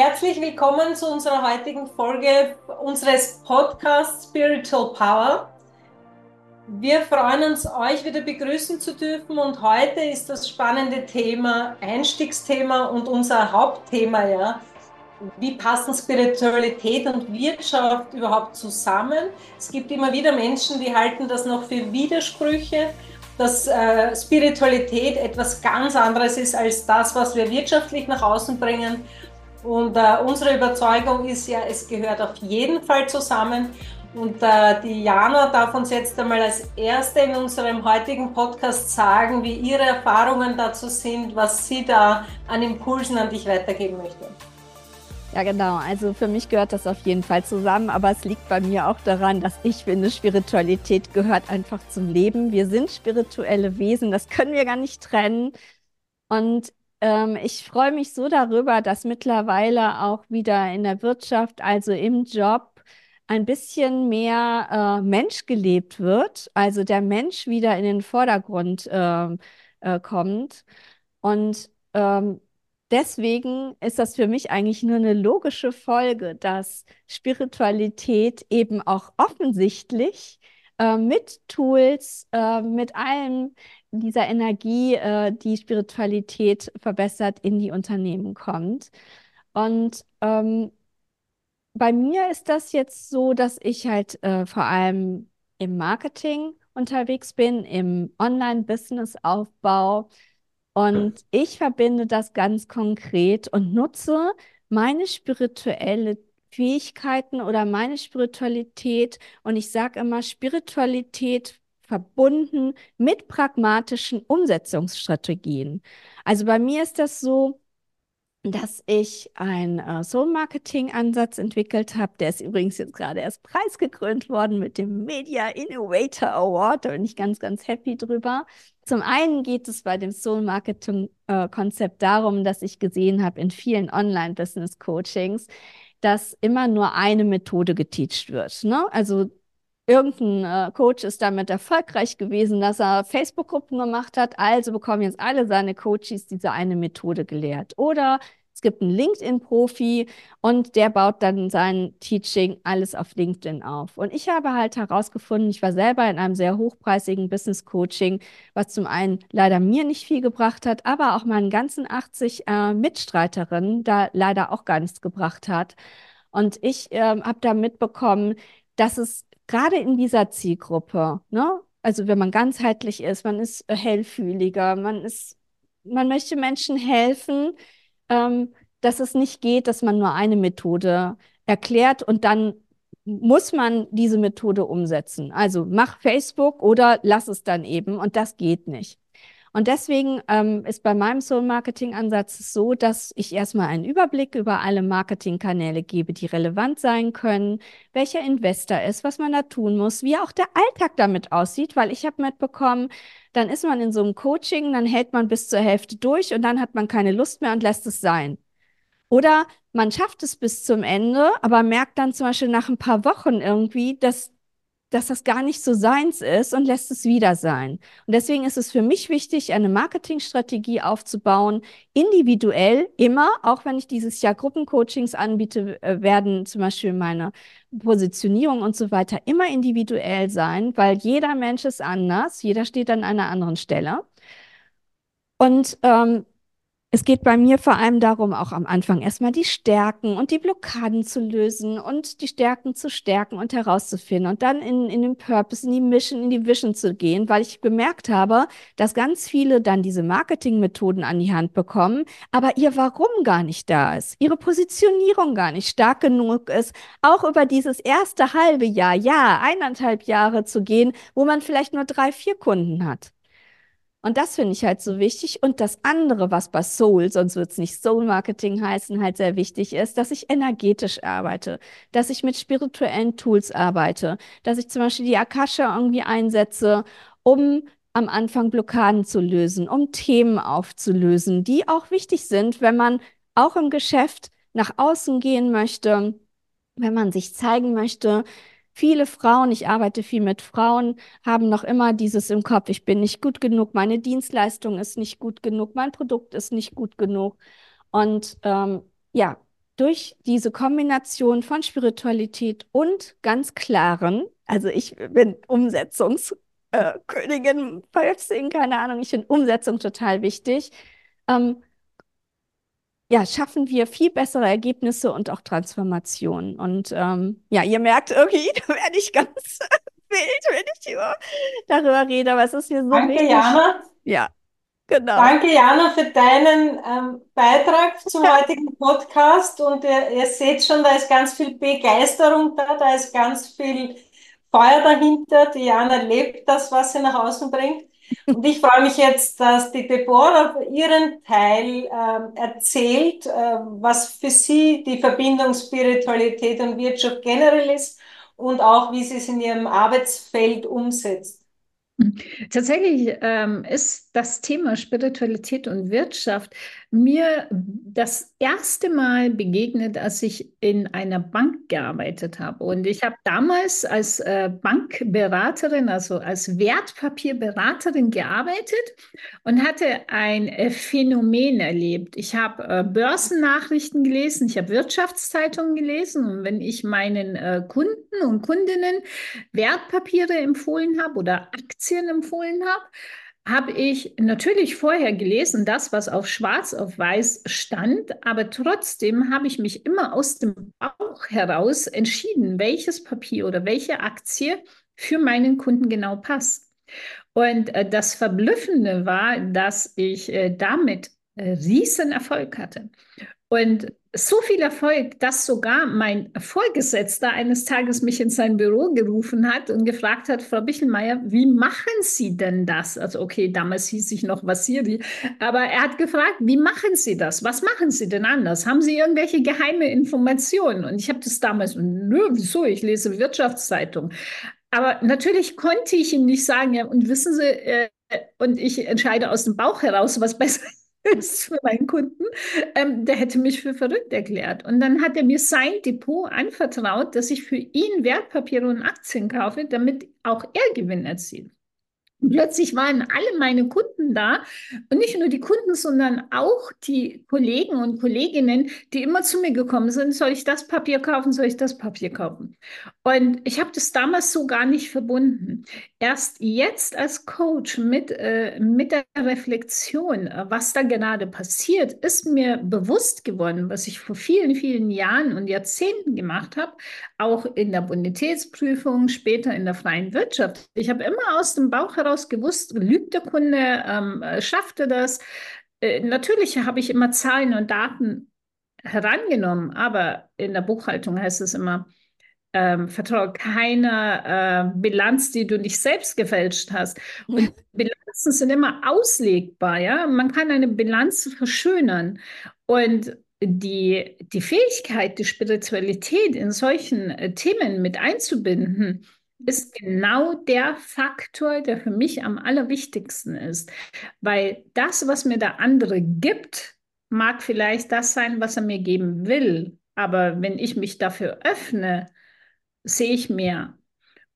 Herzlich willkommen zu unserer heutigen Folge unseres Podcasts Spiritual Power. Wir freuen uns, euch wieder begrüßen zu dürfen und heute ist das spannende Thema, Einstiegsthema und unser Hauptthema, ja. Wie passen Spiritualität und Wirtschaft überhaupt zusammen? Es gibt immer wieder Menschen, die halten das noch für Widersprüche, dass äh, Spiritualität etwas ganz anderes ist als das, was wir wirtschaftlich nach außen bringen. Und äh, unsere Überzeugung ist ja, es gehört auf jeden Fall zusammen. Und äh, die Jana darf uns jetzt einmal als Erste in unserem heutigen Podcast sagen, wie ihre Erfahrungen dazu sind, was sie da an Impulsen an dich weitergeben möchte. Ja, genau. Also für mich gehört das auf jeden Fall zusammen, aber es liegt bei mir auch daran, dass ich finde, Spiritualität gehört einfach zum Leben. Wir sind spirituelle Wesen, das können wir gar nicht trennen. Und ähm, ich freue mich so darüber, dass mittlerweile auch wieder in der Wirtschaft, also im Job, ein bisschen mehr äh, Mensch gelebt wird, also der Mensch wieder in den Vordergrund äh, äh, kommt. Und ähm, deswegen ist das für mich eigentlich nur eine logische Folge, dass Spiritualität eben auch offensichtlich äh, mit Tools, äh, mit allem dieser Energie, äh, die Spiritualität verbessert, in die Unternehmen kommt. Und ähm, bei mir ist das jetzt so, dass ich halt äh, vor allem im Marketing unterwegs bin, im Online-Business-Aufbau. Und ich verbinde das ganz konkret und nutze meine spirituelle Fähigkeiten oder meine Spiritualität. Und ich sage immer, Spiritualität verbunden mit pragmatischen Umsetzungsstrategien. Also bei mir ist das so, dass ich einen äh, Soul-Marketing-Ansatz entwickelt habe. Der ist übrigens jetzt gerade erst preisgekrönt worden mit dem Media Innovator Award. Da bin ich ganz, ganz happy drüber. Zum einen geht es bei dem Soul-Marketing-Konzept äh, darum, dass ich gesehen habe in vielen Online-Business-Coachings, dass immer nur eine Methode geteacht wird. Ne? Also irgendein äh, Coach ist damit erfolgreich gewesen, dass er Facebook-Gruppen gemacht hat, also bekommen jetzt alle seine Coaches diese eine Methode gelehrt. Oder es gibt einen LinkedIn-Profi und der baut dann sein Teaching alles auf LinkedIn auf. Und ich habe halt herausgefunden, ich war selber in einem sehr hochpreisigen Business-Coaching, was zum einen leider mir nicht viel gebracht hat, aber auch meinen ganzen 80 äh, Mitstreiterinnen da leider auch gar nichts gebracht hat. Und ich äh, habe da mitbekommen, dass es gerade in dieser Zielgruppe, ne? Also wenn man ganzheitlich ist, man ist hellfühliger, man ist, man möchte Menschen helfen, ähm, dass es nicht geht, dass man nur eine Methode erklärt und dann muss man diese Methode umsetzen. Also mach Facebook oder lass es dann eben und das geht nicht. Und deswegen ähm, ist bei meinem Soul-Marketing-Ansatz so, dass ich erstmal einen Überblick über alle Marketingkanäle gebe, die relevant sein können, welcher Investor ist, was man da tun muss, wie auch der Alltag damit aussieht, weil ich habe mitbekommen, dann ist man in so einem Coaching, dann hält man bis zur Hälfte durch und dann hat man keine Lust mehr und lässt es sein. Oder man schafft es bis zum Ende, aber merkt dann zum Beispiel nach ein paar Wochen irgendwie, dass dass das gar nicht so seins ist und lässt es wieder sein. Und deswegen ist es für mich wichtig, eine Marketingstrategie aufzubauen, individuell immer, auch wenn ich dieses Jahr Gruppencoachings anbiete, äh, werden zum Beispiel meine Positionierung und so weiter immer individuell sein, weil jeder Mensch ist anders, jeder steht an einer anderen Stelle. Und ähm, es geht bei mir vor allem darum, auch am Anfang erstmal die Stärken und die Blockaden zu lösen und die Stärken zu stärken und herauszufinden und dann in, in den Purpose, in die Mission, in die Vision zu gehen, weil ich gemerkt habe, dass ganz viele dann diese Marketingmethoden an die Hand bekommen, aber ihr Warum gar nicht da ist, ihre Positionierung gar nicht stark genug ist, auch über dieses erste halbe Jahr, ja, eineinhalb Jahre zu gehen, wo man vielleicht nur drei, vier Kunden hat. Und das finde ich halt so wichtig. Und das andere, was bei Soul, sonst wird es nicht Soul Marketing heißen, halt sehr wichtig ist, dass ich energetisch arbeite, dass ich mit spirituellen Tools arbeite, dass ich zum Beispiel die Akasha irgendwie einsetze, um am Anfang Blockaden zu lösen, um Themen aufzulösen, die auch wichtig sind, wenn man auch im Geschäft nach außen gehen möchte, wenn man sich zeigen möchte, Viele Frauen, ich arbeite viel mit Frauen, haben noch immer dieses im Kopf, ich bin nicht gut genug, meine Dienstleistung ist nicht gut genug, mein Produkt ist nicht gut genug. Und ähm, ja, durch diese Kombination von Spiritualität und ganz klaren, also ich bin Umsetzungskönigin, äh, keine Ahnung, ich finde Umsetzung total wichtig, ähm, ja, schaffen wir viel bessere Ergebnisse und auch Transformationen. Und ähm, ja, ihr merkt irgendwie, da werde ich ganz wild, wenn ich über, darüber rede, aber es ist mir so Danke, wichtig. Jana. Ja, genau. Danke, Jana, für deinen ähm, Beitrag zum Ja. heutigen Podcast. Und ihr, ihr seht schon, da ist ganz viel Begeisterung da, da ist ganz viel Feuer dahinter. Die Jana lebt das, was sie nach außen bringt. Und ich freue mich jetzt, dass die Deborah ihren Teil ähm, erzählt, äh, was für sie die Verbindung Spiritualität und Wirtschaft generell ist und auch, wie sie es in ihrem Arbeitsfeld umsetzt. Tatsächlich ähm, ist das Thema Spiritualität und Wirtschaft mir das erste Mal begegnet, als ich in einer Bank gearbeitet habe. Und ich habe damals als äh, Bankberaterin, also als Wertpapierberaterin gearbeitet und hatte ein äh, Phänomen erlebt. Ich habe äh, Börsennachrichten gelesen, ich habe Wirtschaftszeitungen gelesen und wenn ich meinen Kunden und Kundinnen Wertpapiere empfohlen habe oder Aktien empfohlen habe, habe ich natürlich vorher gelesen, das, was auf schwarz auf weiß stand, aber trotzdem habe ich mich immer aus dem Bauch heraus entschieden, welches Papier oder welche Aktie für meinen Kunden genau passt. Und äh, das Verblüffende war, dass ich äh, damit äh, riesen Erfolg hatte. Und so viel Erfolg, dass sogar mein Vorgesetzter eines Tages mich in sein Büro gerufen hat und gefragt hat, Frau Bichelmeier, wie machen Sie denn das? Also okay, damals hieß ich noch Vasiri, aber er hat gefragt, wie machen Sie das? Was machen Sie denn anders? Haben Sie irgendwelche geheime Informationen? Und ich habe das damals, nö, wieso? Ich lese Wirtschaftszeitung. Aber natürlich konnte ich ihm nicht sagen, ja, und wissen Sie, äh, und ich entscheide aus dem Bauch heraus, was besser für meinen Kunden, ähm, der hätte mich für verrückt erklärt. Und dann hat er mir sein Depot anvertraut, dass ich für ihn Wertpapiere und Aktien kaufe, damit auch er Gewinn erzielt. Und plötzlich waren alle meine Kunden da und nicht nur die Kunden, sondern auch die Kollegen und Kolleginnen, die immer zu mir gekommen sind, soll ich das Papier kaufen, soll ich das Papier kaufen? Und ich habe das damals so gar nicht verbunden. Erst jetzt als Coach mit, äh, mit der Reflexion, was da gerade passiert, ist mir bewusst geworden, was ich vor vielen, vielen Jahren und Jahrzehnten gemacht habe, auch in der Bonitätsprüfung, später in der freien Wirtschaft. Ich habe immer aus dem Bauch heraus gewusst, lügt der Kunde, ähm, schafft er das? Äh, natürlich habe ich immer Zahlen und Daten herangenommen, aber in der Buchhaltung heißt es immer, ähm, vertraue keiner äh, Bilanz, die du nicht selbst gefälscht hast. Und Bilanzen sind immer auslegbar, ja. Man kann eine Bilanz verschönern. Und die, die Fähigkeit, die Spiritualität in solchen äh, Themen mit einzubinden, ist genau der Faktor, der für mich am allerwichtigsten ist. Weil das, was mir der andere gibt, mag vielleicht das sein, was er mir geben will. Aber wenn ich mich dafür öffne, sehe ich mehr.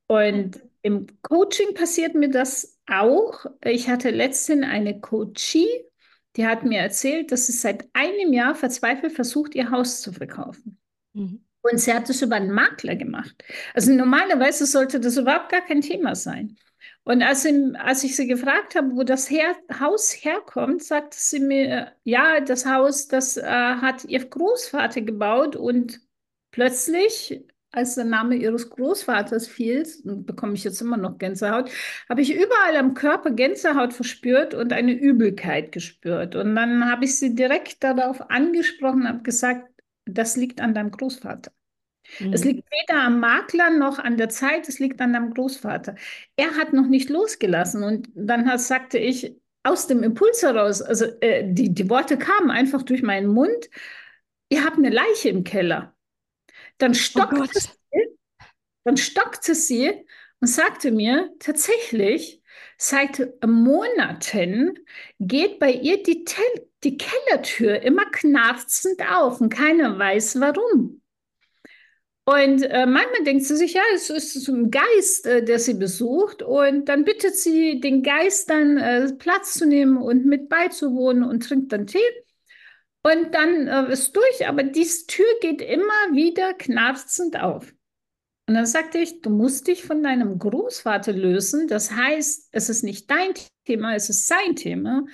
Und im Coaching passiert mir das auch. Ich hatte letztens eine Coachie, die hat mir erzählt, dass sie seit einem Jahr verzweifelt versucht, ihr Haus zu verkaufen. Mhm. Und sie hat es über einen Makler gemacht. Also normalerweise sollte das überhaupt gar kein Thema sein. Und als, sie, als ich sie gefragt habe, wo das her Haus herkommt, sagte sie mir, ja, das Haus, das äh, hat ihr Großvater gebaut und plötzlich, als der Name ihres Großvaters fiel, bekomme ich jetzt immer noch Gänsehaut, habe ich überall am Körper Gänsehaut verspürt und eine Übelkeit gespürt. Und dann habe ich sie direkt darauf angesprochen, habe gesagt, das liegt an deinem Großvater. Mhm. Es liegt weder am Makler noch an der Zeit, es liegt an deinem Großvater. Er hat noch nicht losgelassen und dann hat, sagte ich aus dem Impuls heraus, also äh, die, die Worte kamen einfach durch meinen Mund, ihr habt eine Leiche im Keller. Dann stockte, oh sie, dann stockte sie und sagte mir, tatsächlich, seit Monaten geht bei ihr die, Tel die Kellertür immer knarzend auf und keiner weiß warum. Und äh, manchmal denkt sie sich, ja, es ist ein Geist, äh, der sie besucht. Und dann bittet sie den Geist dann äh, Platz zu nehmen und mit beizuwohnen und trinkt dann Tee. Und dann äh, ist durch, aber diese Tür geht immer wieder knarzend auf. Und dann sagte ich, du musst dich von deinem Großvater lösen. Das heißt, es ist nicht dein Thema, es ist sein Thema.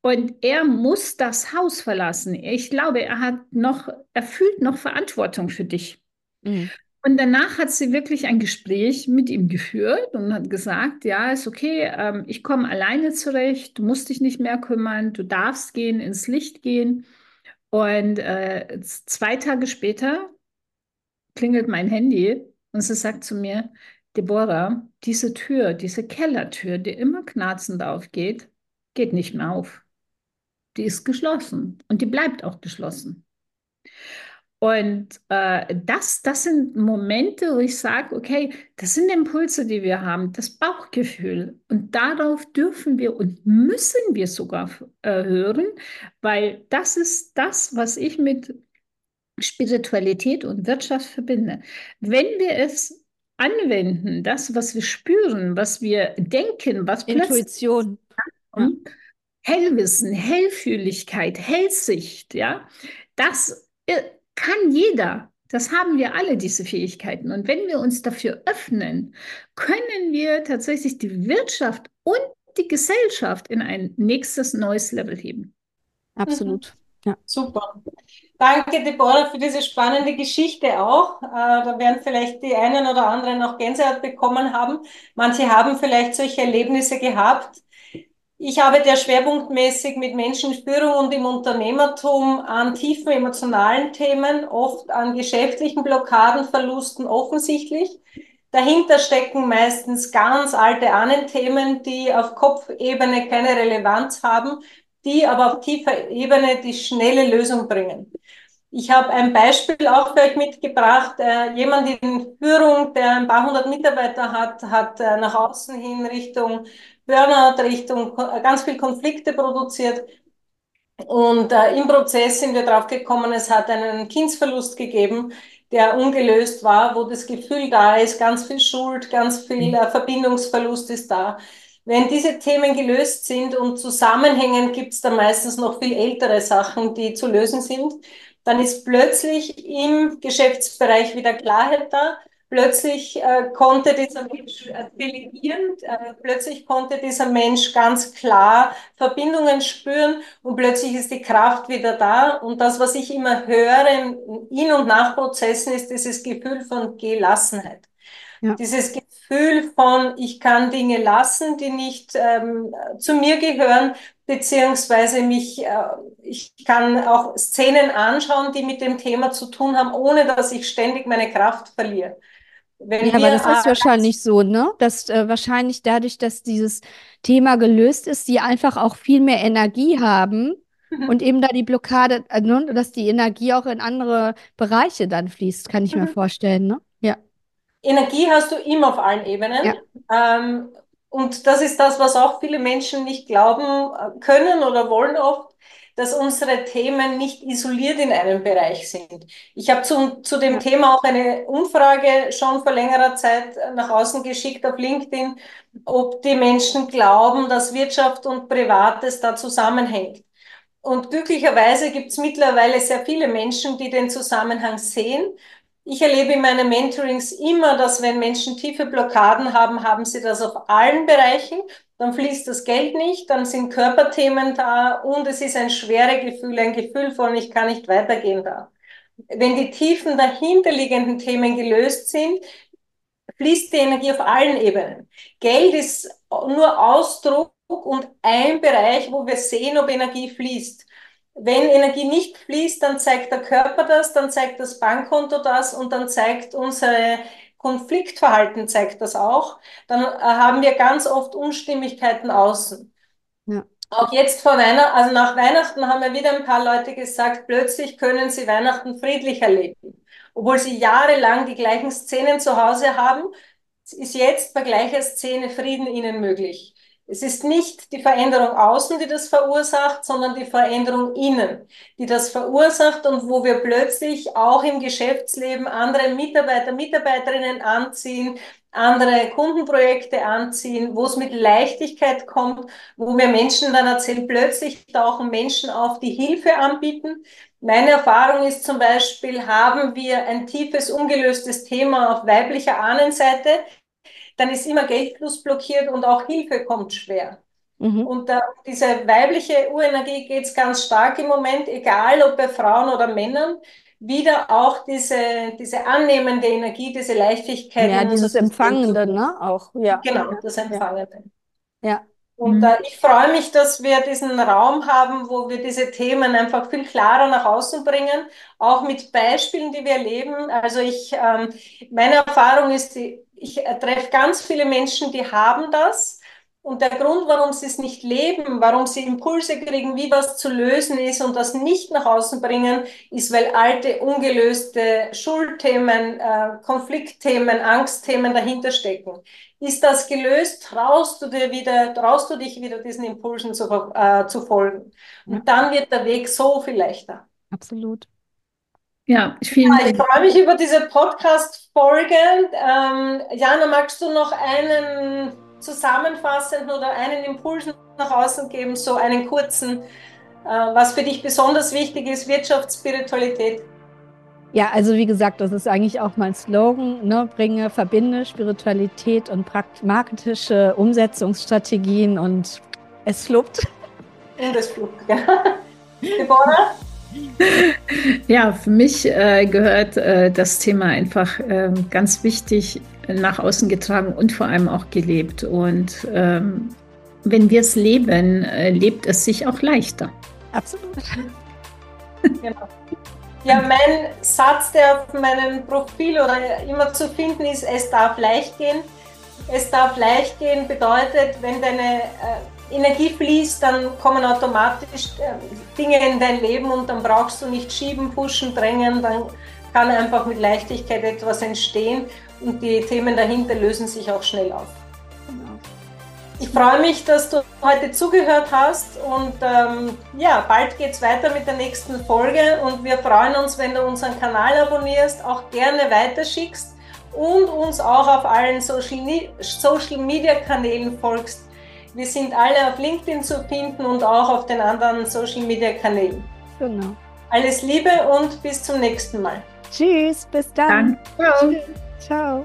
Und er muss das Haus verlassen. Ich glaube, er hat noch, er fühlt noch Verantwortung für dich. Mhm. Und danach hat sie wirklich ein Gespräch mit ihm geführt und hat gesagt, ja, ist okay, ähm, ich komme alleine zurecht, du musst dich nicht mehr kümmern, du darfst gehen, ins Licht gehen. Und äh, zwei Tage später klingelt mein Handy und sie sagt zu mir, Deborah, diese Tür, diese Kellertür, die immer knarzend aufgeht, geht nicht mehr auf. Die ist geschlossen und die bleibt auch geschlossen. Und äh, das, das sind Momente, wo ich sage, okay, das sind Impulse, die wir haben, das Bauchgefühl. Und darauf dürfen wir und müssen wir sogar äh, hören, weil das ist das, was ich mit Spiritualität und Wirtschaft verbinde. Wenn wir es anwenden, das, was wir spüren, was wir denken, was Intuition. Ja. Hellwissen, Hellfühligkeit, Hellsicht, ja, das äh, kann jeder. Das haben wir alle, diese Fähigkeiten. Und wenn wir uns dafür öffnen, können wir tatsächlich die Wirtschaft und die Gesellschaft in ein nächstes neues Level heben. Absolut. Mhm. Ja. Super. Danke, Deborah, für diese spannende Geschichte auch. Äh, da werden vielleicht die einen oder anderen auch Gänsehaut bekommen haben. Manche haben vielleicht solche Erlebnisse gehabt. Ich arbeite ja schwerpunktmäßig mit Menschenführung und im Unternehmertum an tiefen emotionalen Themen, oft an geschäftlichen Blockaden, Verlusten offensichtlich. Dahinter stecken meistens ganz alte Ahnenthemen, die auf Kopfebene keine Relevanz haben, die aber auf tiefer Ebene die schnelle Lösung bringen. Ich habe ein Beispiel auch für euch mitgebracht. Äh, jemand in Führung, der ein paar hundert Mitarbeiter hat, hat äh, nach außen hin Richtung Burnout, Richtung äh, ganz viel Konflikte produziert. Und äh, im Prozess sind wir drauf gekommen, es hat einen Kindsverlust gegeben, der ungelöst war, wo das Gefühl da ist, ganz viel Schuld, ganz viel äh, Verbindungsverlust ist da. Wenn diese Themen gelöst sind und zusammenhängen, gibt es da meistens noch viel ältere Sachen, die zu lösen sind. Dann ist plötzlich im Geschäftsbereich wieder Klarheit da. Plötzlich äh, konnte dieser Mensch äh, delegieren, äh, plötzlich konnte dieser Mensch ganz klar Verbindungen spüren und plötzlich ist die Kraft wieder da. Und das, was ich immer höre in und nach Prozessen, ist dieses Gefühl von Gelassenheit. Ja. Dieses Gefühl von, ich kann Dinge lassen, die nicht ähm, zu mir gehören, beziehungsweise mich, äh, ich kann auch Szenen anschauen, die mit dem Thema zu tun haben, ohne dass ich ständig meine Kraft verliere. Wenn ja, aber das ist wahrscheinlich so, ne? Dass äh, wahrscheinlich dadurch, dass dieses Thema gelöst ist, sie einfach auch viel mehr Energie haben mhm. und eben da die Blockade, äh, ne? dass die Energie auch in andere Bereiche dann fließt, kann ich mhm. mir vorstellen, ne? Ja. Energie hast du immer auf allen Ebenen. Ja. Ähm, und das ist das, was auch viele Menschen nicht glauben äh, können oder wollen oft, dass unsere Themen nicht isoliert in einem Bereich sind. Ich habe zu, zu dem. Thema auch eine Umfrage schon vor längerer Zeit nach außen geschickt auf LinkedIn, ob die Menschen glauben, dass Wirtschaft und Privates da zusammenhängt. Und glücklicherweise gibt es mittlerweile sehr viele Menschen, die den Zusammenhang sehen ich erlebe in meinen Mentorings immer, dass wenn Menschen tiefe Blockaden haben, haben sie das auf allen Bereichen. Dann fließt das Geld nicht, dann sind Körperthemen da und es ist ein schweres Gefühl, ein Gefühl von, ich kann nicht weitergehen da. Wenn die tiefen dahinterliegenden Themen gelöst sind, fließt die Energie auf allen Ebenen. Geld ist nur Ausdruck und ein Bereich, wo wir sehen, ob Energie fließt. Wenn Energie nicht fließt, dann zeigt der Körper das, dann zeigt das Bankkonto das und dann zeigt unsere Konfliktverhalten zeigt das auch. Dann äh, haben wir ganz oft Unstimmigkeiten außen. Ja. Auch jetzt vor Weihnachten, also nach Weihnachten haben wir wieder ein paar Leute gesagt, plötzlich können sie Weihnachten friedlich erleben. Obwohl sie jahrelang die gleichen Szenen zu Hause haben, ist jetzt bei gleicher Szene Frieden ihnen möglich Es ist nicht die Veränderung außen, die das verursacht, sondern die Veränderung innen, die das verursacht und wo wir plötzlich auch im Geschäftsleben andere Mitarbeiter, Mitarbeiterinnen anziehen, andere Kundenprojekte anziehen, wo es mit Leichtigkeit kommt, wo mir Menschen dann erzählen, plötzlich tauchen Menschen auf, die Hilfe anbieten. Meine Erfahrung ist zum Beispiel, haben wir ein tiefes, ungelöstes Thema auf weiblicher Ahnenseite, dann ist immer Geldfluss blockiert und auch Hilfe kommt schwer. Mhm. Und da, diese weibliche Urenergie geht es ganz stark im Moment, egal ob bei Frauen oder Männern, wieder auch diese, diese annehmende Energie, diese Leichtigkeit. Ja, dieses Empfangende, ne? Auch, ja. Genau, das Empfangende. Ja. Und äh, ich freue mich, dass wir diesen Raum haben, wo wir diese Themen einfach viel klarer nach außen bringen, auch mit Beispielen, die wir erleben. Also ich, ähm, meine Erfahrung ist, ich treffe ganz viele Menschen, die haben das. Und der Grund, warum sie es nicht leben, warum sie Impulse kriegen, wie was zu lösen ist und das nicht nach außen bringen, ist, weil alte, ungelöste Schuldthemen, äh, Konfliktthemen, Angstthemen dahinter stecken. Ist das gelöst, traust du dir wieder, traust du dich wieder diesen Impulsen zu, äh, zu folgen. Und ja. dann wird der Weg so viel leichter. Absolut. Ja, vielen ja, ich freue mich über diese Podcast-Folge. Ähm, Jana, magst du noch einen zusammenfassenden oder einen Impuls nach außen geben, so einen kurzen, äh, was für dich besonders wichtig ist, Wirtschaftsspiritualität? Ja, also wie gesagt, das ist eigentlich auch mein Slogan, ne? bringe, verbinde Spiritualität und pragmatische Umsetzungsstrategien und es fluppt. Und es fluppt, genau. Deborah? Ja, für mich äh, gehört äh, das Thema einfach äh, ganz wichtig nach außen getragen und vor allem auch gelebt. Und ähm, wenn wir es leben, äh, lebt es sich auch leichter. Absolut. Genau. Ja, mein Satz, der auf meinem Profil oder immer zu finden ist, es darf leicht gehen. Es darf leicht gehen bedeutet, wenn deine äh, Energie fließt, dann kommen automatisch äh, Dinge in dein Leben und dann brauchst du nicht schieben, pushen, drängen, dann kann einfach mit Leichtigkeit etwas entstehen und die Themen dahinter lösen sich auch schnell auf. Ich freue mich, dass du heute zugehört hast und ähm, ja, bald geht es weiter mit der nächsten Folge und wir freuen uns, wenn du unseren Kanal abonnierst, auch gerne weiterschickst und uns auch auf allen Social, Social Media Kanälen folgst. Wir sind alle auf LinkedIn zu finden und auch auf den anderen Social Media Kanälen. Genau. Alles Liebe und bis zum nächsten Mal. Tschüss, bis dann. dann. Ciao. Ciao.